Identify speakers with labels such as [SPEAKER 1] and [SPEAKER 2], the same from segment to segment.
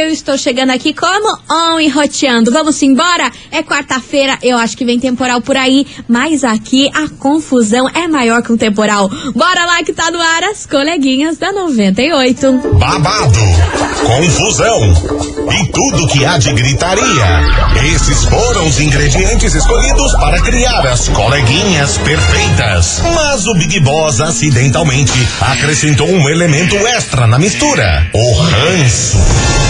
[SPEAKER 1] eu estou chegando aqui como on e roteando. Vamos embora? É quarta-feira, eu acho que vem temporal por aí, mas aqui a confusão é maior que um temporal. Bora lá que tá no ar as coleguinhas da 98.
[SPEAKER 2] Babado, confusão e tudo que há de gritaria. Esses foram os ingredientes escolhidos para criar as coleguinhas perfeitas. Mas o Big Boss acidentalmente acrescentou um elemento extra na mistura: o ranço.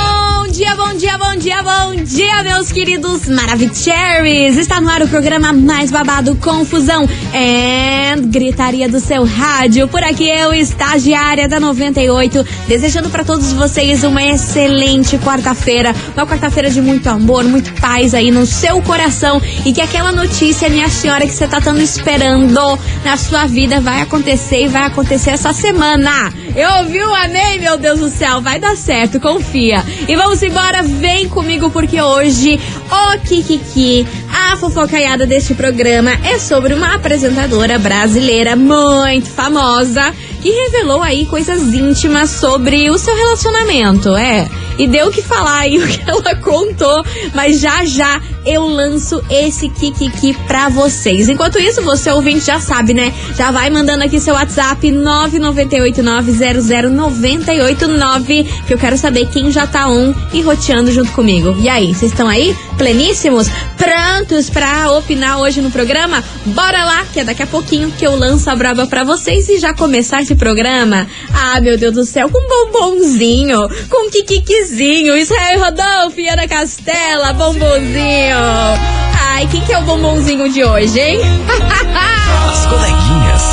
[SPEAKER 1] dia, bom dia, bom dia, bom dia, meus queridos Maravicheries! Está no ar o programa mais babado, Confusão e Gritaria do seu rádio. Por aqui eu, estagiária da 98, desejando para todos vocês uma excelente quarta-feira. Uma quarta-feira de muito amor, muito paz aí no seu coração e que aquela notícia, minha senhora, que você tá tanto esperando na sua vida vai acontecer e vai acontecer essa semana. Eu ouvi o amém, meu Deus do céu, vai dar certo, confia. E vamos embora, vem comigo porque hoje o Kikiki, a fofocaiada deste programa é sobre uma apresentadora brasileira muito famosa que revelou aí coisas íntimas sobre o seu relacionamento, é. E deu o que falar aí o que ela contou, mas já já eu lanço esse Kikiki pra vocês. Enquanto isso, você ouvinte já sabe, né? Já vai mandando aqui seu WhatsApp 998900989 que eu quero saber quem já tá on e roteando junto comigo. E aí, vocês estão aí? Pleníssimos? Prontos pra opinar hoje no programa? Bora lá, que é daqui a pouquinho que eu lanço a braba pra vocês e já começar esse programa. Ah, meu Deus do céu, com bombonzinho, com Kikikizinho, Israel Rodolfo e Ana Castela, bombonzinho. Ai, quem que é o bombonzinho de hoje, hein?
[SPEAKER 3] As coleguinhas.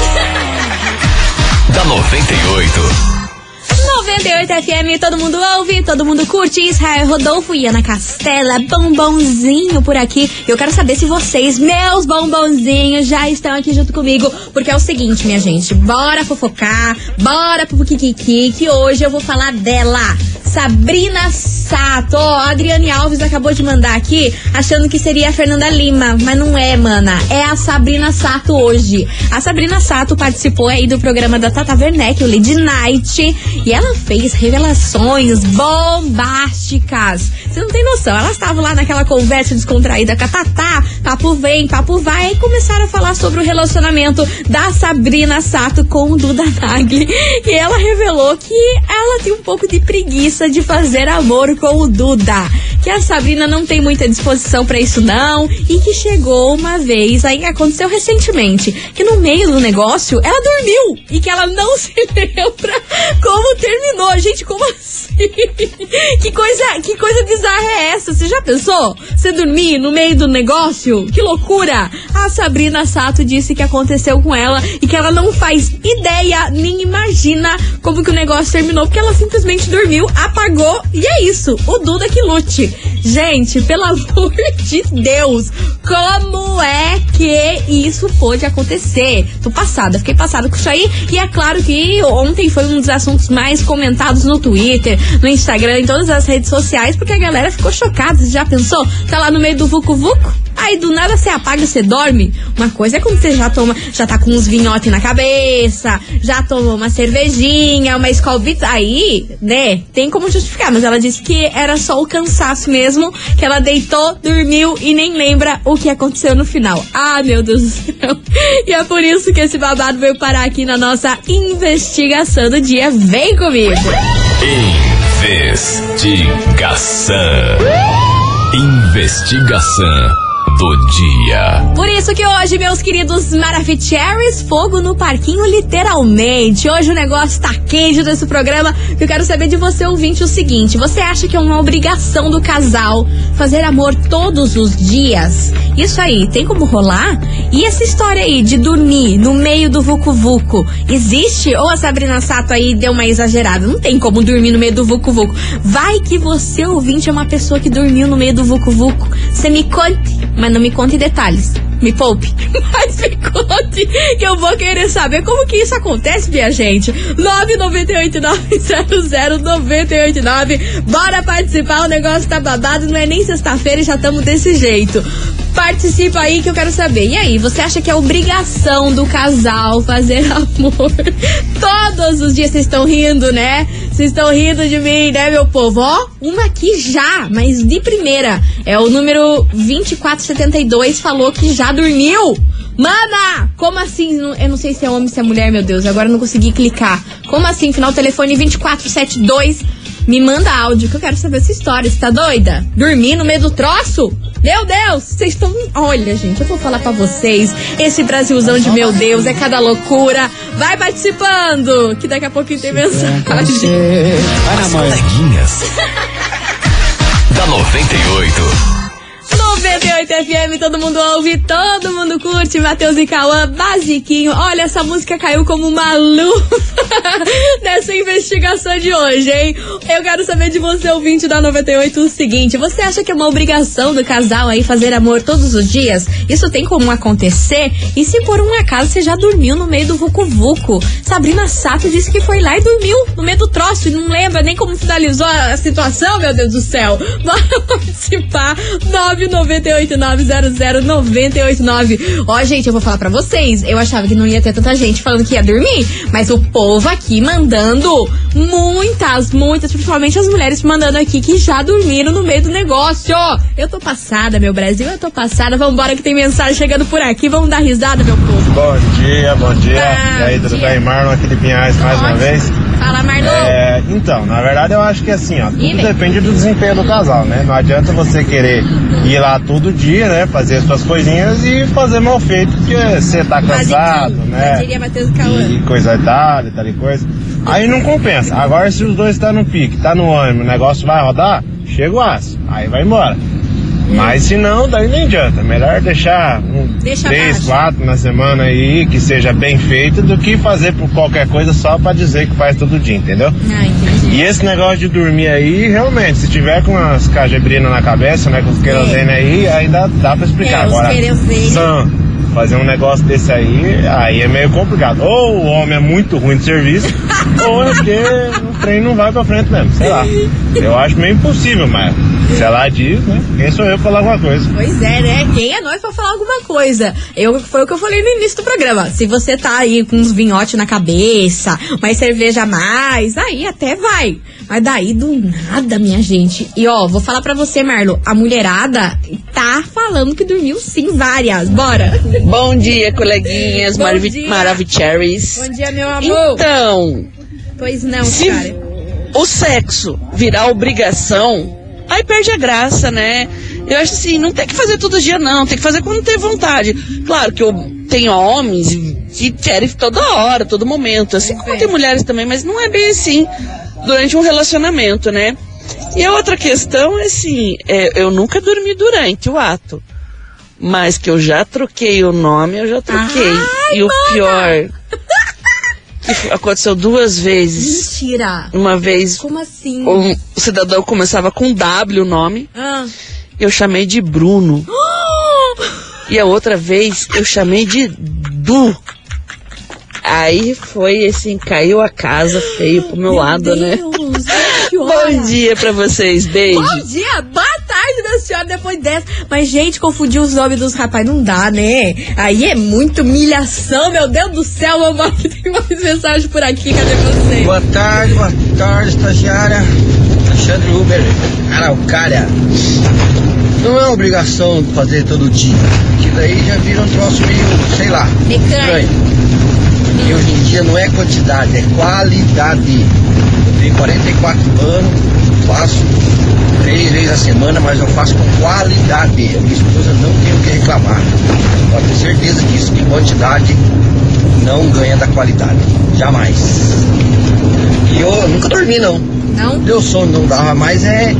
[SPEAKER 3] da 98.
[SPEAKER 1] 98 FM, todo mundo ouve, todo mundo curte. Israel Rodolfo e Ana Castela, bombonzinho por aqui. Eu quero saber se vocês, meus bombonzinhos, já estão aqui junto comigo. Porque é o seguinte, minha gente, bora fofocar, bora pro Kikiki, que hoje eu vou falar dela. Sabrina Sato. Ó, a Adriane Alves acabou de mandar aqui, achando que seria a Fernanda Lima, mas não é, mana. É a Sabrina Sato hoje. A Sabrina Sato participou aí do programa da Tata Werneck, o Lady Night, e ela fez revelações bombásticas. Você não tem noção. Elas estavam lá naquela conversa descontraída com a Tatá, papo vem, papo vai, e começaram a falar sobre o relacionamento da Sabrina Sato com o Duda Nagli. E ela revelou que ela tem um pouco de preguiça de fazer amor com o Duda. Que a Sabrina não tem muita disposição para isso, não. E que chegou uma vez, aí aconteceu recentemente, que no meio do negócio ela dormiu. E que ela não se lembra como terminou. Gente, como assim? Que coisa, que coisa bizarra é essa? Você já pensou? Você dormir no meio do negócio? Que loucura! A Sabrina Sato disse que aconteceu com ela e que ela não faz ideia nem imagina como que o negócio terminou, porque ela simplesmente dormiu, apagou e é isso. O Duda que lute. Gente, pelo amor de Deus, como é que isso pôde acontecer? Tô passada, fiquei passada com isso aí. E é claro que ontem foi um dos assuntos mais comentados no Twitter, no Instagram, em todas as redes sociais, porque a galera ficou chocada. Você já pensou? Tá lá no meio do Vucu Vucu? Aí do nada você apaga você dorme. Uma coisa é quando você já toma, já tá com uns vinhotes na cabeça, já tomou uma cervejinha, uma escolbita. Aí, né, tem como justificar. Mas ela disse que era só o cansaço mesmo, que ela deitou, dormiu e nem lembra o que aconteceu no final. Ah, meu Deus do céu. E é por isso que esse babado veio parar aqui na nossa investigação do dia. Vem comigo!
[SPEAKER 3] Investigação. Investigação do dia.
[SPEAKER 1] Por isso que hoje, meus queridos Maravicheries, fogo no parquinho, literalmente. Hoje o negócio tá quente nesse programa. Eu quero saber de você, ouvinte, o seguinte: você acha que é uma obrigação do casal fazer amor todos os dias? Isso aí, tem como rolar? E essa história aí de dormir no meio do Vucu Vucu, existe? Ou a Sabrina Sato aí deu uma exagerada? Não tem como dormir no meio do Vucu Vucu. Vai que você, ouvinte, é uma pessoa que dormiu no meio do Vucu Vucu. Você me conte, mas não me conte detalhes. Me poupe. Mas me conte que eu vou querer saber como que isso acontece, minha gente. 998900989. Bora participar, o negócio tá babado, não é nem sexta-feira e já estamos desse jeito. Participa aí que eu quero saber. E aí, você acha que é obrigação do casal fazer amor todos os dias? Vocês estão rindo, né? Vocês estão rindo de mim, né, meu povo? Ó, uma aqui já, mas de primeira. É o número 2472 falou que já dormiu. Mana! Como assim? Eu não sei se é homem, se é mulher, meu Deus. Agora eu não consegui clicar. Como assim? Final telefone 2472. Me manda áudio que eu quero saber essa história. Você tá doida? Dormir no meio do troço? Meu Deus! Vocês estão. Olha, gente, eu vou falar pra vocês. Esse Brasilzão de meu Deus é cada loucura. Vai participando! Que daqui a pouquinho tem mensagem.
[SPEAKER 3] As coleguinhas. da 98.
[SPEAKER 1] 98 FM, todo mundo ouve, todo mundo curte. Matheus e Cauã, basiquinho. Olha, essa música caiu como uma luva nessa investigação de hoje, hein? Eu quero saber de você, ouvinte da 98, o seguinte: você acha que é uma obrigação do casal aí fazer amor todos os dias? Isso tem como acontecer? E se por um acaso você já dormiu no meio do vucu-vucu? Sabrina Sato disse que foi lá e dormiu no meio do troço e não lembra nem como finalizou a situação, meu Deus do céu. Bora participar. 998900989. Ó, gente, eu vou falar pra vocês. Eu achava que não ia ter tanta gente falando que ia dormir, mas o povo aqui mandando muitas, muitas, principalmente as mulheres mandando aqui que já dormiram no meio do negócio. Eu tô passada, meu Brasil, eu tô passada. Vambora que tem mensagem chegando por aqui. Vamos dar risada, meu povo.
[SPEAKER 4] Bom dia, bom dia.
[SPEAKER 1] Bom
[SPEAKER 4] e aí, tudo bem? Marlon aqui de Pinhais mais uma
[SPEAKER 1] Ótimo.
[SPEAKER 4] vez.
[SPEAKER 1] Fala, Marlon.
[SPEAKER 4] É, então, na verdade eu acho que assim, ó, tudo depende do desempenho do casal, né? Não adianta você querer ir lá todo dia, né? Fazer as suas coisinhas e fazer mal feito, porque você tá cansado, né?
[SPEAKER 1] já diria Matheus e Cauã.
[SPEAKER 4] E coisa e tal, e tal e coisa. Aí não compensa. Agora se os dois estão no pique, tá no ânimo, o negócio vai rodar, chega o aço. Aí vai embora. Mas se não, daí nem adianta. Melhor deixar um,
[SPEAKER 1] Deixa
[SPEAKER 4] três,
[SPEAKER 1] abaixo.
[SPEAKER 4] quatro na semana aí, que seja bem feito, do que fazer por qualquer coisa só pra dizer que faz todo dia, entendeu?
[SPEAKER 1] Ah, entendi.
[SPEAKER 4] E esse negócio de dormir aí, realmente, se tiver com as cajebrinas na cabeça, né, com os querosene aí, aí dá, dá pra explicar.
[SPEAKER 1] É, os
[SPEAKER 4] Agora,
[SPEAKER 1] querosene.
[SPEAKER 4] Fazer um negócio desse aí, aí é meio complicado. Ou o homem é muito ruim de serviço, ou é porque o trem não vai pra frente mesmo, sei lá. Eu acho meio impossível, mas se ela diz, né, quem sou eu pra falar alguma coisa?
[SPEAKER 1] Pois é, né? Quem é nós pra falar alguma coisa? Eu, foi o que eu falei no início do programa. Se você tá aí com uns vinhotes na cabeça, mais cerveja a mais, aí até vai. Mas daí do nada, minha gente. E ó, vou falar pra você, Marlo, a mulherada tá falando que dormiu sim várias. Bora.
[SPEAKER 5] Bom dia, coleguinhas
[SPEAKER 1] Bom
[SPEAKER 5] Maravi
[SPEAKER 1] dia.
[SPEAKER 5] Maravicheries.
[SPEAKER 1] Bom dia, meu amor.
[SPEAKER 5] Então,
[SPEAKER 1] Pois não,
[SPEAKER 5] se
[SPEAKER 1] cara.
[SPEAKER 5] o sexo virar obrigação, aí perde a graça, né? Eu acho assim, não tem que fazer todo dia, não. Tem que fazer quando tem vontade. Claro que eu tenho homens que querem toda hora, todo momento. Assim como tem mulheres também, mas não é bem assim durante um relacionamento, né? E a outra questão é assim, é, eu nunca dormi durante o ato. Mas que eu já troquei o nome, eu já troquei.
[SPEAKER 1] Ai,
[SPEAKER 5] e o pior, que aconteceu duas vezes.
[SPEAKER 1] Mentira.
[SPEAKER 5] Uma vez
[SPEAKER 1] Como assim?
[SPEAKER 5] um cidadão começava com W o nome,
[SPEAKER 1] Ah.
[SPEAKER 5] eu chamei de Bruno. E a outra vez eu chamei de Du. Aí foi assim, caiu a casa feio pro meu, lado, né?
[SPEAKER 1] Deus, que hora.
[SPEAKER 5] Bom dia pra vocês, beijo.
[SPEAKER 1] Bom dia, boa tarde, minha senhora, depois dessa. Mas, gente, confundir os nomes dos rapazes não dá, né? Aí é muito humilhação, meu Deus do céu, mamãe. Tem mais mensagem por aqui, cadê você?
[SPEAKER 6] Boa tarde, boa tarde, estagiária. Alexandre Uber, Araucária. Não é obrigação fazer todo dia, que daí já vira um troço meio, sei lá,
[SPEAKER 1] Mecânico.
[SPEAKER 6] estranho. E hoje em dia não é quantidade, é qualidade. Tenho 44 anos, faço três vezes a semana, mas eu faço com qualidade. A minha esposa não tem o que reclamar. Pode ter certeza disso, que quantidade não ganha da qualidade. Jamais. E eu nunca dormi não.
[SPEAKER 1] Não?
[SPEAKER 6] Deu sono, não dava mais é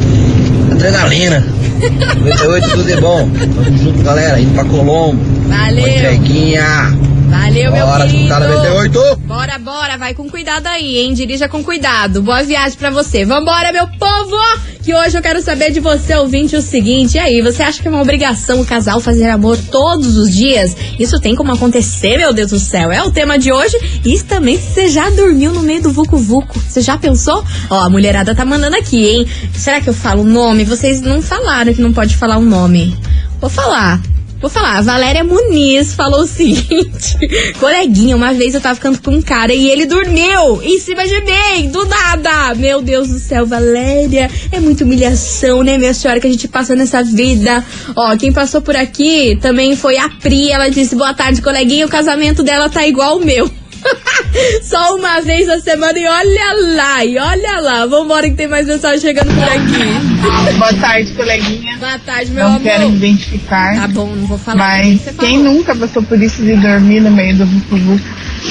[SPEAKER 6] adrenalina. 98 tudo é bom. Tamo junto, galera. Indo pra Colombo.
[SPEAKER 1] Valeu.
[SPEAKER 6] entreguinha.
[SPEAKER 1] Valeu, meu
[SPEAKER 6] Bora,
[SPEAKER 1] querido.
[SPEAKER 6] escutar 98.
[SPEAKER 1] Bora, bora, vai com cuidado aí, hein? Dirija com cuidado. Boa viagem pra você. Vambora, meu povo! Que hoje eu quero saber de você, ouvinte, o seguinte. E aí, você acha que é uma obrigação o casal fazer amor todos os dias? Isso tem como acontecer, meu Deus do céu? É o tema de hoje. E também se você já dormiu no meio do Vucu Vucu. Você já pensou? Ó, a mulherada tá mandando aqui, hein? Será que eu falo o nome? Vocês não falaram que não pode falar o nome. Vou falar. Vou falar, a Valéria Muniz falou o seguinte: Coleguinha, uma vez eu tava ficando com um cara e ele dormiu em cima de mim, do nada. Meu Deus do céu, Valéria, é muita humilhação, né, minha senhora, que a gente passa nessa vida. Ó, quem passou por aqui também foi a Pri. Ela disse: Boa tarde, coleguinha, o casamento dela tá igual o meu. Só uma vez a semana e olha lá, e olha lá. Vambora que tem mais mensagem chegando por aqui.
[SPEAKER 7] Boa tarde, coleguinha.
[SPEAKER 1] Boa tarde, meu
[SPEAKER 7] Não
[SPEAKER 1] amor.
[SPEAKER 7] quero me identificar.
[SPEAKER 1] Tá bom, não vou falar.
[SPEAKER 7] Mas
[SPEAKER 1] Você
[SPEAKER 7] quem
[SPEAKER 1] falou.
[SPEAKER 7] nunca passou por isso de dormir no meio do vucu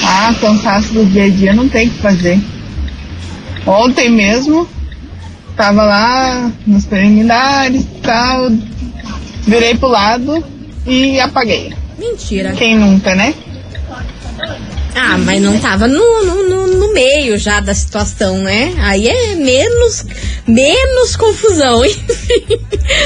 [SPEAKER 7] Ah, cansaço do dia a dia não tem o que fazer. Ontem mesmo, tava lá nos preliminares e tal, virei pro lado e apaguei.
[SPEAKER 1] Mentira.
[SPEAKER 7] Quem nunca, né?
[SPEAKER 1] Ah, mas não tava no, no, no, no meio já da situação, né? Aí é menos, menos confusão, enfim.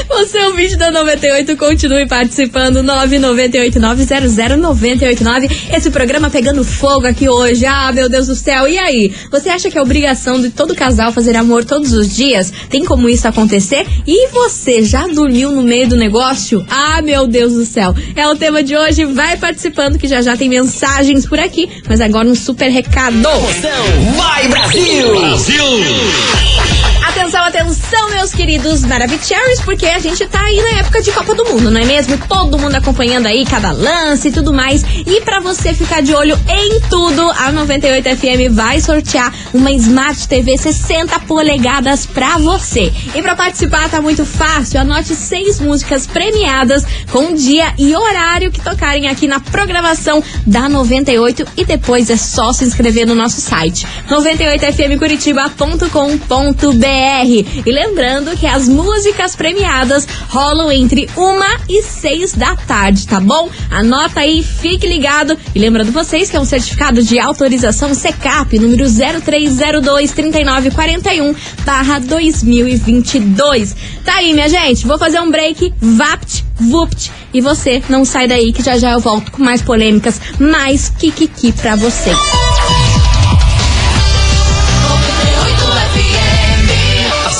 [SPEAKER 1] Você é o vídeo da 98, continue participando, 998900989. Esse programa pegando fogo aqui hoje, ah, meu Deus do céu. E aí, você acha que é obrigação de todo casal fazer amor todos os dias? Tem como isso acontecer? E você já dormiu no meio do negócio? Ah, meu Deus do céu. É o tema de hoje, vai participando que já já tem mensagens por aqui. Mas agora um super recado.
[SPEAKER 3] Vai Brasil! Brasil!
[SPEAKER 1] Atenção, atenção, meus queridos Maravicheries, porque a gente tá aí na época de Copa do Mundo, não é mesmo? Todo mundo acompanhando aí cada lance e tudo mais. E pra você ficar de olho em tudo, a 98 FM vai sortear uma Smart TV 60 polegadas pra você. E pra participar tá muito fácil, anote seis músicas premiadas com dia e horário que tocarem aqui na programação da 98 e depois é só se inscrever no nosso site 98fmcuritiba.com.br. E lembrando que as músicas premiadas rolam entre uma e seis da tarde, tá bom? Anota aí, fique ligado. E lembrando vocês que é um certificado de autorização CECAP número 0302 3941 barra 2022. Tá aí, minha gente. Vou fazer um break. Vapt, vupt. E você não sai daí que já já eu volto com mais polêmicas, mais kikiki pra vocês.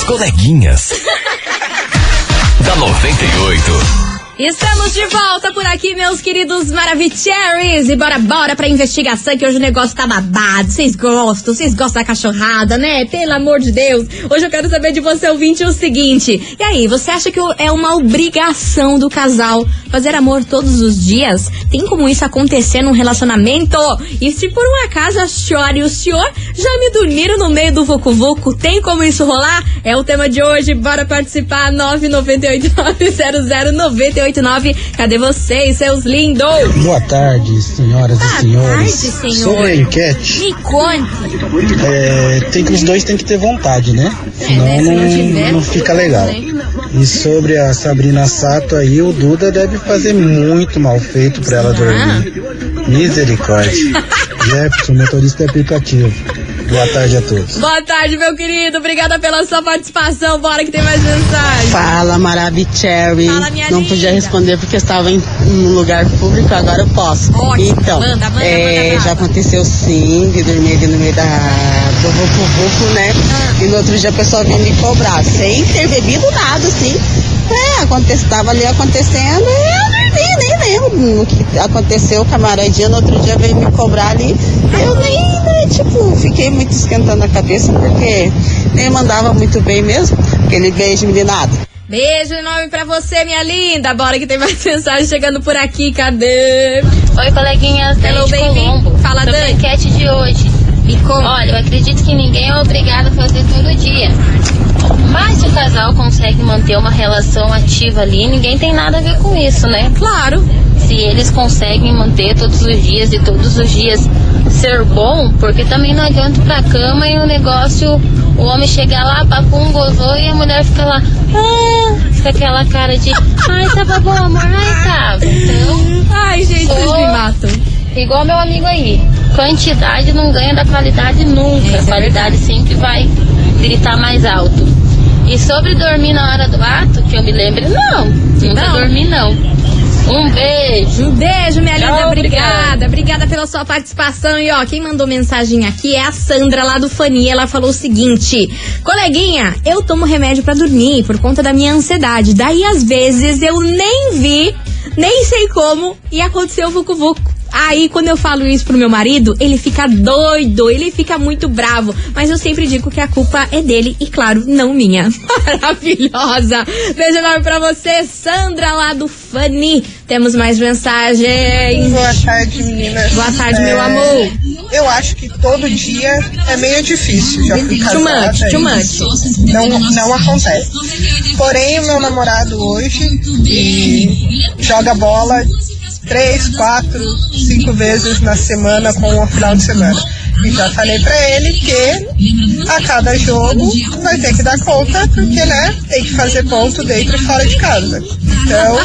[SPEAKER 3] Coleguinhas. da 98.
[SPEAKER 1] Estamos de volta por aqui, meus queridos Maravicheries. E bora, bora pra investigação, que hoje o negócio tá babado. Vocês gostam, vocês gostam da cachorrada, né? Pelo amor de Deus. Hoje eu quero saber de você, ouvinte, o seguinte. E aí, você acha que é uma obrigação do casal fazer amor todos os dias? Tem como isso acontecer num relacionamento? E se por um acaso a senhora e o senhor já me dormiram no meio do Vucu Vucu, tem como isso rolar? É o tema de hoje. Bora participar. 998900989. Cadê vocês, seus lindos?
[SPEAKER 8] Boa tarde, senhoras
[SPEAKER 1] Boa
[SPEAKER 8] e senhores.
[SPEAKER 1] tarde, senhores.
[SPEAKER 8] Sobre a enquete,
[SPEAKER 1] Me conte.
[SPEAKER 8] é, tem que os dois têm que ter vontade, né? Senão
[SPEAKER 1] né, se não tiver,
[SPEAKER 8] não, não fica legal.
[SPEAKER 1] né?
[SPEAKER 8] E sobre a Sabrina Sato aí, o Duda deve fazer muito mal feito pra ela dormir. Misericórdia. Jefferson, motorista aplicativo. Boa tarde a todos.
[SPEAKER 1] Boa tarde, meu querido. Obrigada pela sua participação. Bora que tem mais mensagem.
[SPEAKER 5] Fala, Maravicherry.
[SPEAKER 1] Fala, minha
[SPEAKER 5] Não
[SPEAKER 1] linda.
[SPEAKER 5] podia responder porque estava em um lugar público, agora eu posso.
[SPEAKER 1] Ótimo.
[SPEAKER 5] Então,
[SPEAKER 1] Manda, manda,
[SPEAKER 5] é,
[SPEAKER 1] manda
[SPEAKER 5] já aconteceu sim, de dormir ali no meio da, do Vucu Vucu, né?
[SPEAKER 1] Ah.
[SPEAKER 5] E no outro dia a pessoa vinha me cobrar, sem ter bebido nada, assim. É, acontece, tava ali acontecendo e eu dormi, nem lembro o que aconteceu, o camaradinha no outro dia veio me cobrar ali. Eu nem, né, tipo, fiquei muito esquentando a cabeça porque nem mandava muito bem mesmo, aquele beijo meninado.
[SPEAKER 1] Beijo enorme pra você, minha linda. Bora que tem mais mensagem chegando por aqui. Cadê?
[SPEAKER 9] Oi, coleguinhas,
[SPEAKER 1] Hello,
[SPEAKER 9] Dani de
[SPEAKER 1] baby.
[SPEAKER 9] Colombo.
[SPEAKER 1] Fala,
[SPEAKER 9] Sobre
[SPEAKER 1] Dani.
[SPEAKER 9] enquete de hoje.
[SPEAKER 1] Me conta.
[SPEAKER 9] Olha, eu acredito que ninguém é obrigado a fazer todo dia. Mas se o casal consegue manter uma relação ativa ali, ninguém tem nada a ver com isso, né?
[SPEAKER 1] Claro.
[SPEAKER 9] Se eles conseguem manter todos os dias e todos os dias ser bom, porque também não adianta ir pra cama e o negócio, o homem chegar lá, papum, gozou e a mulher fica lá, ah, com aquela cara de, ai, tava bom, amor, ai, tava. Então,
[SPEAKER 1] Ai, gente, vocês me matam.
[SPEAKER 9] igual meu amigo aí. Quantidade não ganha da qualidade nunca. A qualidade sempre vai gritar mais alto. E sobre dormir na hora do ato, que eu me lembre, não. Nunca dormi, não. Um beijo.
[SPEAKER 1] Um beijo, minha linda.
[SPEAKER 9] Tchau,
[SPEAKER 1] Obrigada. Obrigada pela sua participação. E ó, quem mandou mensagem aqui é a Sandra lá do Fani. Ela falou o seguinte: Coleguinha, eu tomo remédio pra dormir por conta da minha ansiedade. Daí, às vezes, eu nem vi, nem sei como, e aconteceu o Vucu Vucu. Aí, quando eu falo isso pro meu marido, ele fica doido, ele fica muito bravo. Mas eu sempre digo que a culpa é dele e, claro, não minha. Maravilhosa! Beijo enorme pra você, Sandra, lá do Fanny. Temos mais mensagens.
[SPEAKER 10] Boa tarde, meninas.
[SPEAKER 1] Boa tarde, meu
[SPEAKER 10] É,
[SPEAKER 1] amor.
[SPEAKER 10] Eu acho que todo dia é meio difícil. Já fui
[SPEAKER 1] Too
[SPEAKER 10] casada.
[SPEAKER 1] much, too much.
[SPEAKER 10] Não, não acontece. Porém, o meu namorado hoje joga bola três, quatro, cinco vezes na semana com o final de semana. E já falei pra ele que a cada jogo vai ter que dar conta, porque, né, tem que fazer ponto dentro e fora de casa. Então,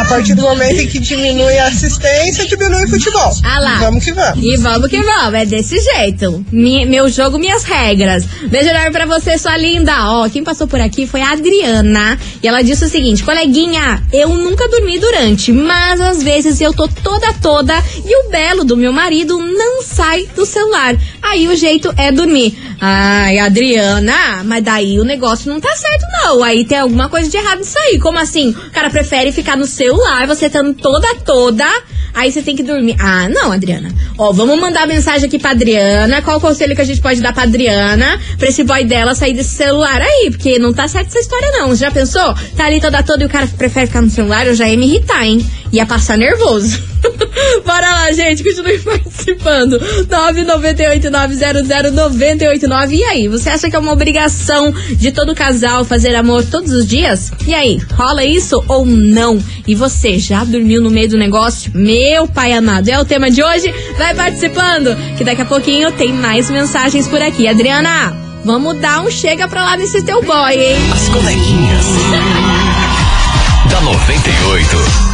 [SPEAKER 10] a partir do momento em que diminui a assistência, diminui o futebol.
[SPEAKER 1] Ah lá.
[SPEAKER 10] Vamos que vamos.
[SPEAKER 1] E vamos que vamos, é desse jeito. Mi- meu jogo, minhas regras. Beijo enorme pra você, sua linda. Ó, quem passou por aqui foi a Adriana. E ela disse o seguinte: coleguinha, eu nunca dormi durante, mas às vezes eu tô toda toda e o belo do meu marido não sai do celular. Aí o jeito é dormir. Ai, Adriana, mas daí o negócio não tá certo, não. Aí tem alguma coisa de errado nisso aí. Como assim? O cara prefere ficar no celular, você estando toda toda. Aí você tem que dormir. Ah, não, Adriana. Ó, vamos mandar mensagem aqui pra Adriana. Qual o conselho que a gente pode dar pra Adriana pra esse boy dela sair desse celular aí? Porque não tá certa essa história, não. Já pensou? Tá ali toda toda e o cara prefere ficar no celular? Eu já ia me irritar, hein? Ia passar nervoso. Bora lá, gente. Continue participando. 998-900-989. E aí, você acha que é uma obrigação de todo casal fazer amor todos os dias? E aí, rola isso ou não? E você já dormiu no meio do negócio? Meu pai amado, é o tema de hoje. Vai participando, que daqui a pouquinho tem mais mensagens por aqui. Adriana, vamos dar um chega pra lá nesse teu boy, hein?
[SPEAKER 3] As coleguinhas. da 98.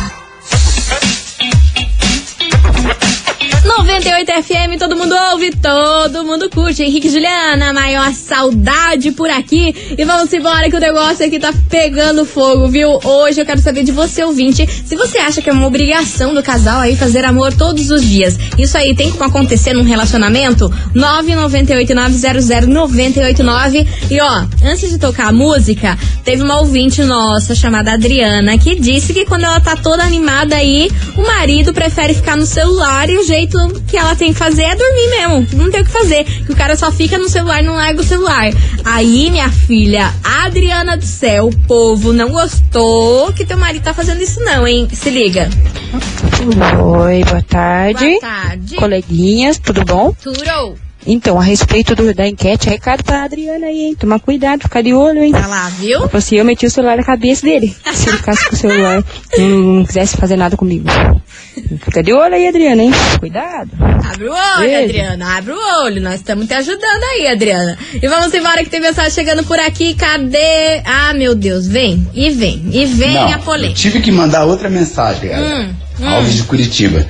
[SPEAKER 1] 98 FM, todo mundo ouve, todo mundo curte. Henrique Juliana, maior saudade por aqui. E vamos embora que o negócio aqui tá pegando fogo, viu? Hoje eu quero saber de você, ouvinte, se você acha que é uma obrigação do casal aí fazer amor todos os dias. Isso aí tem como acontecer num relacionamento? 998-900-989. E ó, antes de tocar a música, teve uma ouvinte nossa chamada Adriana que disse que quando ela tá toda animada aí, o marido prefere ficar no celular e o jeito que ela tem que fazer é dormir mesmo. Não tem o que fazer. Que o cara só fica no celular não larga o celular. Aí, minha filha, Adriana do céu, o povo não gostou que teu marido tá fazendo isso, não, hein? Se liga.
[SPEAKER 11] Oi, boa tarde.
[SPEAKER 1] Boa tarde.
[SPEAKER 11] Coleguinhas, tudo bom?
[SPEAKER 1] Tudo.
[SPEAKER 11] Então, a respeito do- da enquete, recado pra Adriana aí, hein? Tomar cuidado, ficar de olho, hein?
[SPEAKER 1] Tá lá, viu?
[SPEAKER 11] Se fosse eu, meti o celular na cabeça dele. Se ele ficasse com o celular, não, não quisesse fazer nada comigo. Fica de olho aí, Adriana, hein? Cuidado.
[SPEAKER 1] Abre o olho,
[SPEAKER 11] Beijo.
[SPEAKER 1] Adriana. Abre o olho. Nós estamos te ajudando aí, Adriana. E vamos embora que tem mensagem chegando por aqui. Cadê? Ah, meu Deus. Vem. E vem. E vem
[SPEAKER 12] Não,
[SPEAKER 1] a
[SPEAKER 12] eu
[SPEAKER 1] polêmica.
[SPEAKER 12] tive que mandar outra mensagem, galera.
[SPEAKER 1] Hum, hum.
[SPEAKER 12] Alves de Curitiba.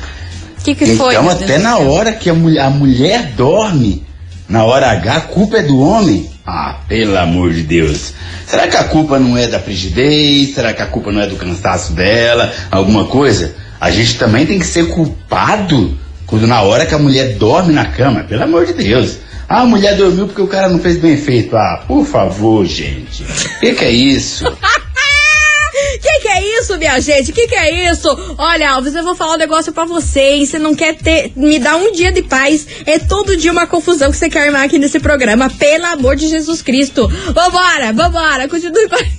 [SPEAKER 1] O que, que foi?
[SPEAKER 12] então,
[SPEAKER 1] meu Deus
[SPEAKER 12] até na hora que a mulher, a mulher dorme, na hora H, a culpa é do homem? Ah, pelo amor de Deus. Será que a culpa não é da frigidez? Será que a culpa não é do cansaço dela? Alguma coisa? A gente também tem que ser culpado quando na hora que a mulher dorme na cama, pelo amor de Deus. Ah, a mulher dormiu porque o cara não fez bem feito. Ah, por favor, gente. O que, que é isso?
[SPEAKER 1] Minha gente? Que que é isso? Olha, Alves, eu vou falar um negócio pra você, hein? Você não quer ter, me dar um dia de paz. É todo dia uma confusão que você quer armar aqui nesse programa. Pelo amor de Jesus Cristo. Vambora, vambora. Continue participando.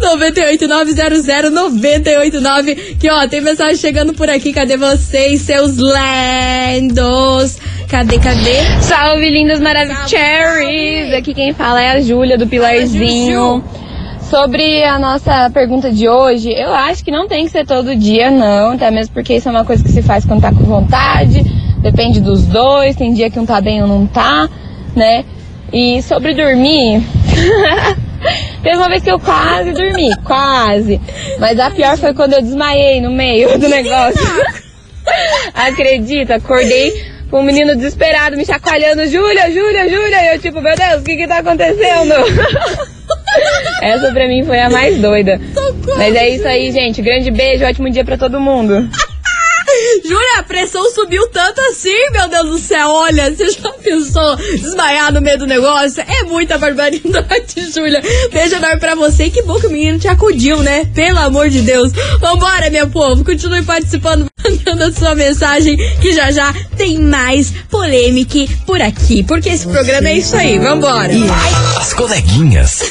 [SPEAKER 1] 998-900-989. Que ó, tem mensagem chegando por aqui. Cadê vocês, seus lendos? Cadê, cadê?
[SPEAKER 13] Salve, lindas maravilhosas. Cherries! Aqui quem fala é a Júlia do Pilarzinho. Sobre a nossa pergunta de hoje, eu acho que não tem que ser todo dia, não, até mesmo porque isso é uma coisa que se faz quando tá com vontade, depende dos dois, tem dia que um tá bem ou não tá, né? E sobre dormir, teve uma vez que eu quase dormi, quase. Mas a pior foi quando eu desmaiei no meio do negócio. Acredita, acordei com um menino desesperado me chacoalhando, Júlia, Júlia, Júlia. E eu tipo, meu Deus, o que que tá acontecendo? Essa pra mim foi a mais doida. Mas é isso aí, gente. Grande beijo, ótimo dia pra todo mundo.
[SPEAKER 1] Júlia, a pressão subiu tanto assim, meu Deus do céu. Olha, você já pensou desmaiar no meio do negócio? É muita barbaridade, Júlia. Beijo enorme pra você. E que bom que o menino te acudiu, né? Pelo amor de Deus. Vambora, meu povo. Continue participando, mandando a sua mensagem, que já já tem mais polêmica por aqui. Porque esse programa é isso aí. Vambora.
[SPEAKER 3] As coleguinhas.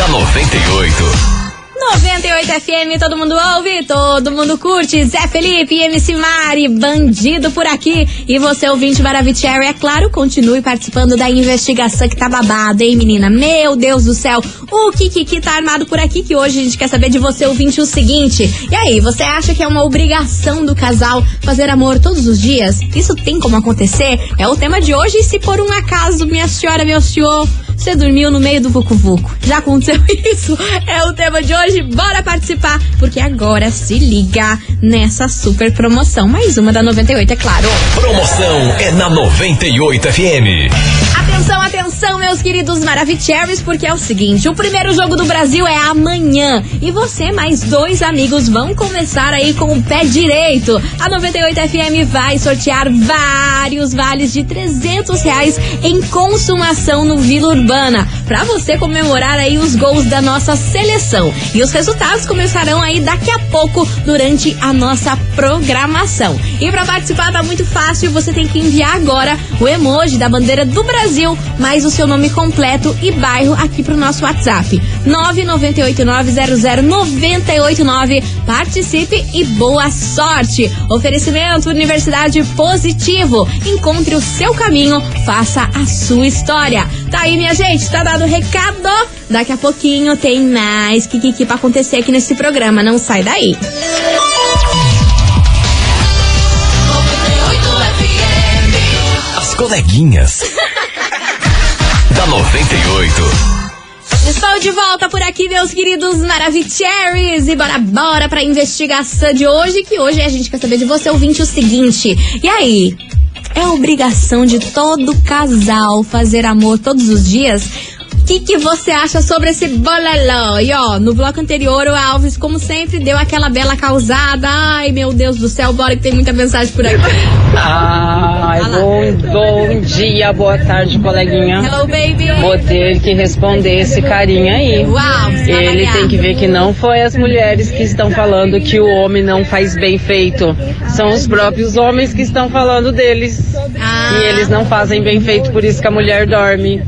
[SPEAKER 3] Da 98.
[SPEAKER 1] 98 FM, todo mundo ouve, todo mundo curte. Zé Felipe, MC Mari, bandido por aqui. E você, ouvinte Maravicherry, é claro, continue participando da investigação que tá babada, hein, menina? Meu Deus do céu, o Kiki tá armado por aqui que hoje a gente quer saber de você, ouvinte, o seguinte. E aí, você acha que é uma obrigação do casal fazer amor todos os dias? Isso tem como acontecer? É o tema de hoje. E se por um acaso, minha senhora, meu senhor, você dormiu no meio do Vucu Vucu. Já aconteceu isso? É o tema de hoje. Bora participar, porque agora se liga nessa super promoção. Mais uma da 98, é claro.
[SPEAKER 3] Promoção é na 98 FM.
[SPEAKER 1] Atenção, atenção, meus queridos Maravicheries, porque é o seguinte: o primeiro jogo do Brasil é amanhã. E você, mais dois amigos, vão começar aí com o pé direito. A 98 FM vai sortear vários vales de 300 reais em consumação no Vila Urbana. Pra você comemorar aí os gols da nossa seleção. E os resultados começarão aí daqui a pouco durante a nossa programação. E para participar tá muito fácil, você tem que enviar agora o emoji da bandeira do Brasil, mais o seu nome completo e bairro aqui pro nosso WhatsApp. 998900989. Participe e boa sorte. Oferecimento Universidade Positivo. Encontre o seu caminho, faça a sua história. Tá aí, minha gente, tá dado o recado. Daqui a pouquinho tem mais que pra acontecer aqui nesse programa. Não sai daí.
[SPEAKER 3] As coleguinhas. da 98.
[SPEAKER 1] Estou de volta por aqui, meus queridos Maravicheries. E bora, bora pra investigação de hoje, que hoje a gente quer saber de você, ouvinte, o seguinte. E aí? É obrigação de todo casal fazer amor todos os dias? O que, que você acha sobre esse bolelô? E ó, no bloco anterior, o Alves, como sempre, deu aquela bela causada. Ai, meu Deus do céu, bora que tem muita mensagem por aqui.
[SPEAKER 14] Ai, bom, bom dia, boa tarde, coleguinha.
[SPEAKER 1] Hello, baby.
[SPEAKER 14] Vou ter que responder esse carinha aí.
[SPEAKER 1] Uau, você vai
[SPEAKER 14] Ele tem que ver que não foi as mulheres que estão falando que o homem não faz bem feito. São os próprios homens que estão falando deles.
[SPEAKER 1] Ah.
[SPEAKER 14] E eles não fazem bem feito, por isso que a mulher dorme.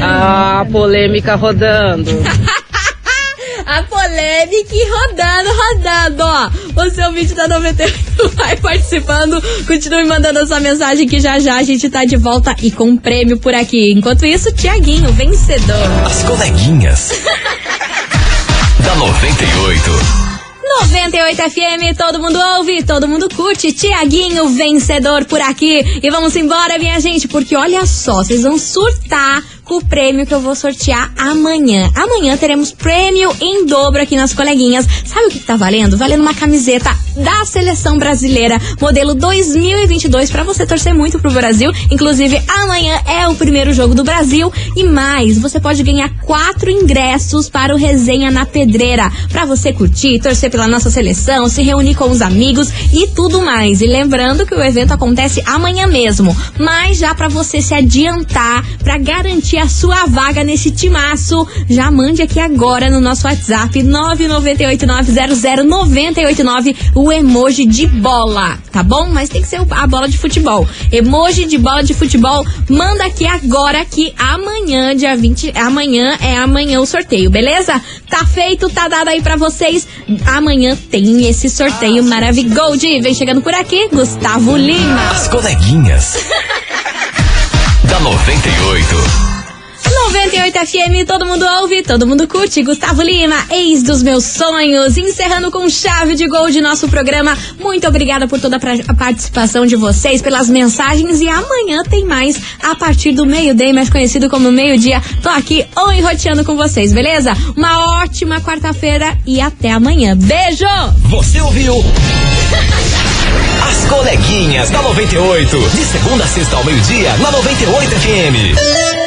[SPEAKER 14] A polêmica rodando.
[SPEAKER 1] A polêmica e rodando, rodando, ó. Você é o vídeo da 98 vai participando. Continue mandando a sua mensagem que já já a gente tá de volta e com um prêmio por aqui. Enquanto isso, Tiaguinho, vencedor.
[SPEAKER 3] As coleguinhas. da 98.
[SPEAKER 1] 98 FM, todo mundo ouve, todo mundo curte. Tiaguinho, vencedor por aqui. E vamos embora, minha gente, porque olha só, vocês vão surtar o prêmio que eu vou sortear amanhã. Amanhã teremos prêmio em dobro aqui nas coleguinhas. Sabe o que, que tá valendo? Valendo uma camiseta da seleção brasileira, modelo 2022, pra você torcer muito pro Brasil. Inclusive, amanhã é o primeiro jogo do Brasil. E mais, você pode ganhar quatro ingressos para o Resenha na Pedreira. Pra você curtir, torcer pela nossa seleção, se reunir com os amigos e tudo mais. E lembrando que o evento acontece amanhã mesmo. Mas já pra você se adiantar, pra garantir a sua vaga nesse timaço, já mande aqui agora no nosso WhatsApp 998900989 o emoji de bola, tá bom? Mas tem que ser a bola de futebol. Emoji de bola de futebol, manda aqui agora que amanhã, dia 20, amanhã é amanhã o sorteio, beleza? Tá feito, tá dado aí pra vocês. Amanhã tem esse sorteio maravilhoso. Vem chegando por aqui, Gustavo Lima.
[SPEAKER 3] As coleguinhas. da 98.
[SPEAKER 1] 98 FM, todo mundo ouve, todo mundo curte. Gustavo Lima, ex dos meus sonhos. Encerrando com chave de gol de nosso programa. Muito obrigada por toda a participação de vocês, pelas mensagens. E amanhã tem mais a partir do meio-dia, mais conhecido como meio-dia. Tô aqui ou enroteando com vocês, beleza? Uma ótima quarta-feira e até amanhã. Beijo!
[SPEAKER 3] Você ouviu? As coleguinhas da 98. De segunda a sexta ao meio-dia, na 98 FM.